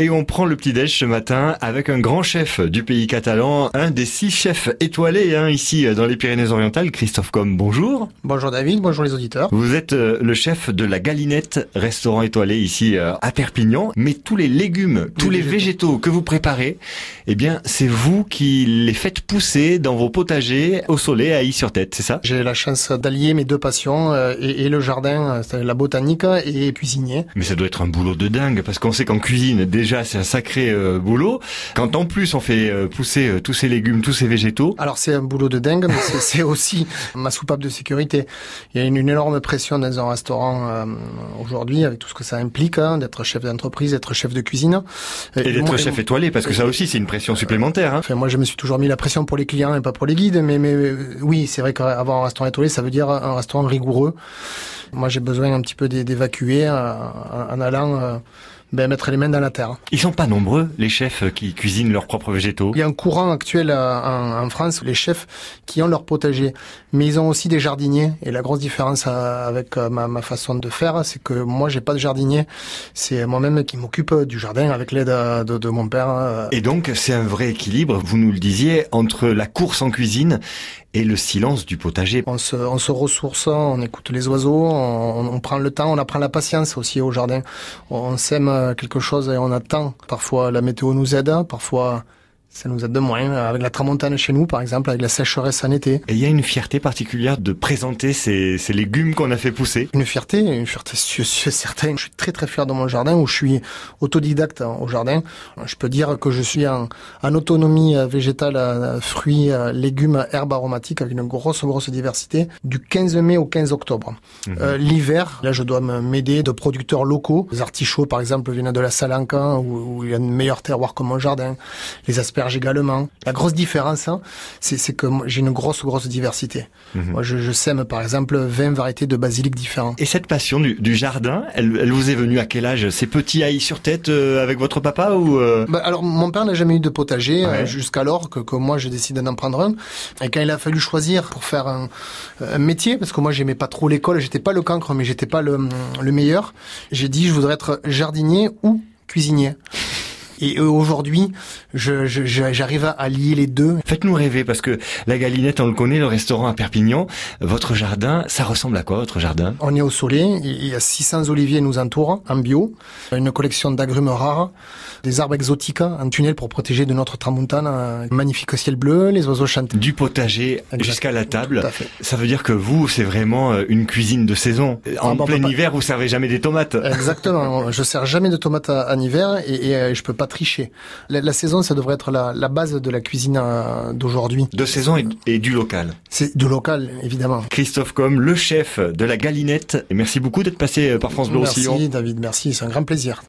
Et on prend le petit-déj ce matin avec un grand chef du pays catalan, un des six chefs étoilés hein, ici euh, dans les Pyrénées-Orientales, Christophe Com, bonjour. Bonjour David, bonjour les auditeurs. Vous êtes euh, le chef de la Galinette, restaurant étoilé ici euh, à Perpignan, mais tous les légumes, tous les, végétaux. que vous préparez, eh bien c'est vous qui les faites pousser dans vos potagers au soleil à Y-sur-Tête, c'est ça? J'ai la chance d'allier mes deux passions et, et, le jardin, la botanique et cuisinier. Mais ça doit être un boulot de dingue parce qu'on sait qu'en cuisine, déjà c'est un sacré euh, boulot. Quand en plus on fait euh, pousser euh, tous ces légumes, tous ces végétaux. Alors c'est un boulot de dingue, mais c'est aussi ma soupape de sécurité. Il y a une, énorme pression dans un restaurant aujourd'hui avec tout ce que ça implique hein, d'être chef d'entreprise, d'être chef de cuisine. Et, d'être chef étoilé, parce que ça aussi c'est une pression supplémentaire. Hein. Enfin, moi je me suis toujours mis la pression pour les clients et pas pour les guides, mais, mais oui c'est vrai qu'avoir un restaurant étoilé ça veut dire un restaurant rigoureux. Moi j'ai besoin un petit peu d'évacuer en allant ben, mettre les mains dans la terre. Ils sont pas nombreux, les chefs qui cuisinent leurs propres végétaux. Il y a un courant actuel euh, en, France, les chefs qui ont leur potager, mais ils ont aussi des jardiniers. Et la grosse différence euh, avec euh, ma, façon de faire, c'est que moi, j'ai pas de jardinier. C'est moi-même qui m'occupe du jardin avec l'aide de, de, mon père. Et donc, c'est un vrai équilibre, vous nous le disiez, entre la course en cuisine et le silence du potager. On se, on se ressource, on écoute les oiseaux, on, on, prend le temps, on apprend la patience aussi au jardin. On sème quelque chose et on attend. Parfois la météo nous aide, parfois ça nous aide de moins. Avec la tramontane chez nous, par exemple, avec la sécheresse en été. Et il y a une fierté particulière de présenter ces, ces légumes qu'on a fait pousser. Une fierté, une fierté certaine. Je suis très très fier de mon jardin où je suis autodidacte au jardin. Je peux dire que je suis en, en autonomie végétale, fruits, légumes, herbes aromatiques avec une grosse grosse diversité du 15 mai au 15 octobre. Mhm. Euh, L'hiver, là je dois m'aider de producteurs locaux. Les artichauts par exemple viennent de la Salanca où, où il y a une meilleure terroir que mon jardin. Les asperges également. La grosse différence, hein, c'est que j'ai une grosse, grosse diversité. Mhm. Moi, je, sème, par exemple, 20 variétés de basilic différents. Et cette passion du, jardin, elle, vous est venue à quel âge? C'est petit haï sur tête euh, avec votre papa ou euh? bah, Alors, mon père n'a jamais eu de potager euh, jusqu'alors que, que, moi, j'ai décidé d'en prendre un. Et quand il a fallu choisir pour faire un, métier, parce que moi, j'aimais pas trop l'école, j'étais pas le cancre, mais j'étais pas le, le meilleur, j'ai dit, je voudrais être jardinier ou cuisinier. Et aujourd'hui, j'arrive à lier les deux. Faites-nous rêver parce que la Galinette, on le connaît, le restaurant à Perpignan. Votre jardin, ça ressemble à quoi votre jardin? On est au soleil. Il y a 600 oliviers nous entourent en bio, une collection d'agrumes rares, des arbres exotiques en tunnel pour protéger de notre tramontane, un magnifique ciel bleu, les oiseaux chantent. Du potager jusqu'à la table. Ça veut dire que vous, c'est vraiment euh, une cuisine de saison. En ah, bah, plein hiver, vous servez jamais des tomates. Exactement. je sers jamais de tomates en hiver et, et euh, je peux pas tricher. La, saison, ça devrait être la, base de la cuisine euh, d'aujourd'hui. De saison et, du local. C'est du local, évidemment. Christophe Com, le chef de la Galinette. Et merci beaucoup d'être passé par France Bleu Merci David, merci, c'est un grand plaisir.